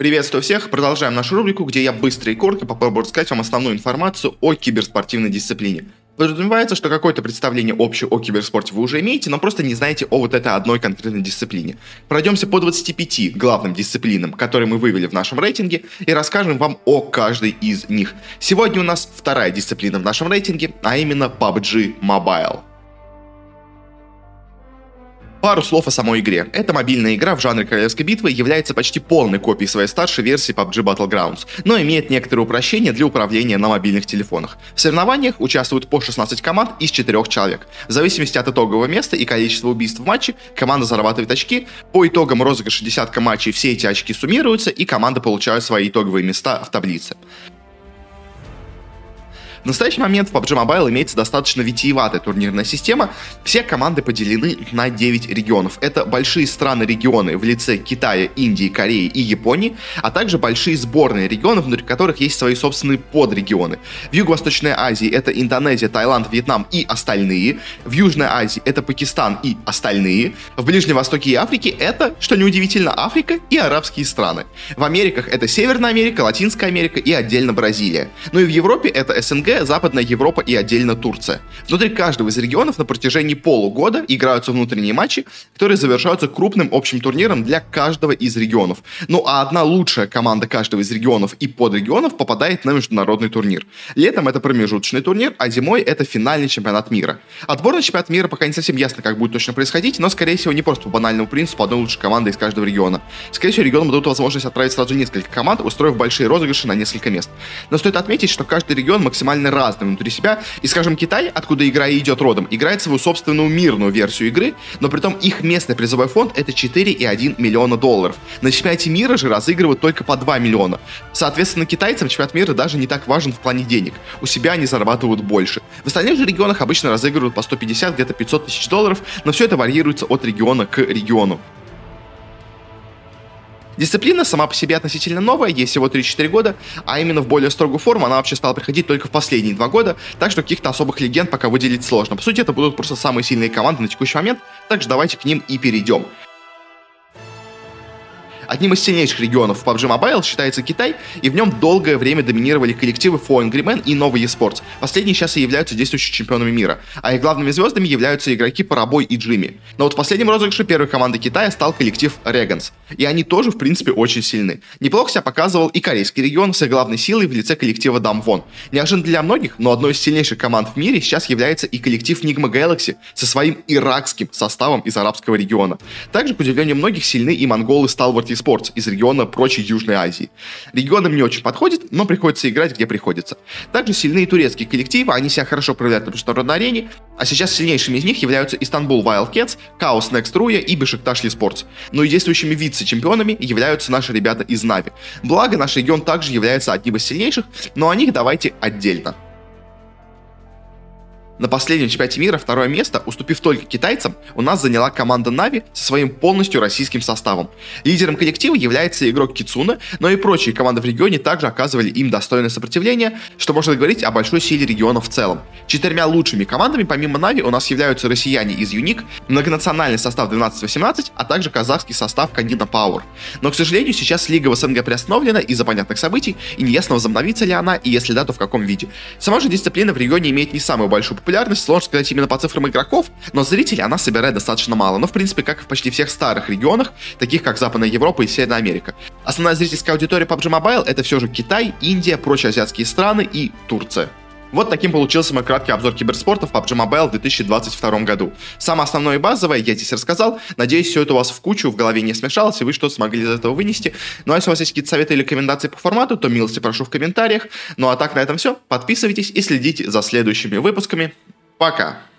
Приветствую всех, продолжаем нашу рубрику, где я быстро и коротко попробую рассказать вам основную информацию о киберспортивной дисциплине. Подразумевается, что какое-то представление общее о киберспорте вы уже имеете, но просто не знаете о вот этой одной конкретной дисциплине. Пройдемся по 25 главным дисциплинам, которые мы вывели в нашем рейтинге, и расскажем вам о каждой из них. Сегодня у нас вторая дисциплина в нашем рейтинге, а именно PUBG Mobile. Пару слов о самой игре. Эта мобильная игра в жанре королевской битвы является почти полной копией своей старшей версии PUBG Battlegrounds, но имеет некоторые упрощения для управления на мобильных телефонах. В соревнованиях участвуют по 16 команд из 4 человек. В зависимости от итогового места и количества убийств в матче, команда зарабатывает очки. По итогам розыгрыша десятка матчей все эти очки суммируются, и команда получает свои итоговые места в таблице. В настоящий момент в PUBG Mobile имеется достаточно витиеватая турнирная система. Все команды поделены на 9 регионов. Это большие страны-регионы в лице Китая, Индии, Кореи и Японии, а также большие сборные регионы, внутри которых есть свои собственные подрегионы. В Юго-Восточной Азии это Индонезия, Таиланд, Вьетнам и остальные. В Южной Азии это Пакистан и остальные. В Ближнем Востоке и Африке это, что неудивительно, Африка и арабские страны. В Америках это Северная Америка, Латинская Америка и отдельно Бразилия. Ну и в Европе это СНГ, Западная Европа и отдельно Турция. Внутри каждого из регионов на протяжении полугода играются внутренние матчи, которые завершаются крупным общим турниром для каждого из регионов. Ну а одна лучшая команда каждого из регионов и подрегионов попадает на международный турнир. Летом это промежуточный турнир, а зимой это финальный чемпионат мира. Отбор на чемпионат мира пока не совсем ясно, как будет точно происходить, но скорее всего не просто по банальному принципу одной лучшей команды из каждого региона. Скорее всего регионам дадут возможность отправить сразу несколько команд, устроив большие розыгрыши на несколько мест. Но стоит отметить, что каждый регион максимально максимально разным внутри себя. И, скажем, Китай, откуда игра и идет родом, играет свою собственную мирную версию игры, но при том их местный призовой фонд это 4,1 миллиона долларов. На чемпионате мира же разыгрывают только по 2 миллиона. Соответственно, китайцам чемпионат мира даже не так важен в плане денег. У себя они зарабатывают больше. В остальных же регионах обычно разыгрывают по 150, где-то 500 тысяч долларов, но все это варьируется от региона к региону. Дисциплина сама по себе относительно новая, ей всего 3-4 года, а именно в более строгую форму она вообще стала приходить только в последние два года, так что каких-то особых легенд пока выделить сложно. По сути, это будут просто самые сильные команды на текущий момент, так что давайте к ним и перейдем. Одним из сильнейших регионов в PUBG Mobile считается Китай, и в нем долгое время доминировали коллективы For Men и Новый eSports. Последние сейчас и являются действующими чемпионами мира, а их главными звездами являются игроки Парабой и Джимми. Но вот в последнем розыгрыше первой команды Китая стал коллектив Регans, и они тоже, в принципе, очень сильны. Неплохо себя показывал и корейский регион с их главной силой в лице коллектива Дамвон. Неожиданно для многих, но одной из сильнейших команд в мире сейчас является и коллектив Nigma Galaxy со своим иракским составом из арабского региона. Также, к удивлению многих, сильны и монголы Stalwart eSports из региона прочей Южной Азии. Регион им не очень подходит, но приходится играть, где приходится. Также сильные турецкие коллективы, они себя хорошо проявляют на международной арене, а сейчас сильнейшими из них являются Истанбул Wildcats, Chaos Next Ruya и Бешикташ Esports. Ну и действующими вице-чемпионами являются наши ребята из Нави. Благо, наш регион также является одним из сильнейших, но о них давайте отдельно. На последнем чемпионате мира второе место, уступив только китайцам, у нас заняла команда Нави со своим полностью российским составом. Лидером коллектива является игрок Кицуна, но и прочие команды в регионе также оказывали им достойное сопротивление, что можно говорить о большой силе региона в целом. Четырьмя лучшими командами помимо Нави у нас являются россияне из Юник, многонациональный состав 12-18, а также казахский состав Канина Power. Но, к сожалению, сейчас лига в СНГ приостановлена из-за понятных событий, и неясно возобновится ли она, и если да, то в каком виде. Сама же дисциплина в регионе имеет не самую большую популярность, сложно сказать именно по цифрам игроков, но зрителей она собирает достаточно мало. Но, в принципе, как и в почти всех старых регионах, таких как Западная Европа и Северная Америка. Основная зрительская аудитория PUBG Mobile это все же Китай, Индия, прочие азиатские страны и Турция. Вот таким получился мой краткий обзор киберспорта в PUBG Mobile в 2022 году. Самое основное и базовое я здесь рассказал. Надеюсь, все это у вас в кучу, в голове не смешалось, и вы что-то смогли из этого вынести. Ну а если у вас есть какие-то советы или рекомендации по формату, то милости прошу в комментариях. Ну а так на этом все. Подписывайтесь и следите за следующими выпусками. Пока!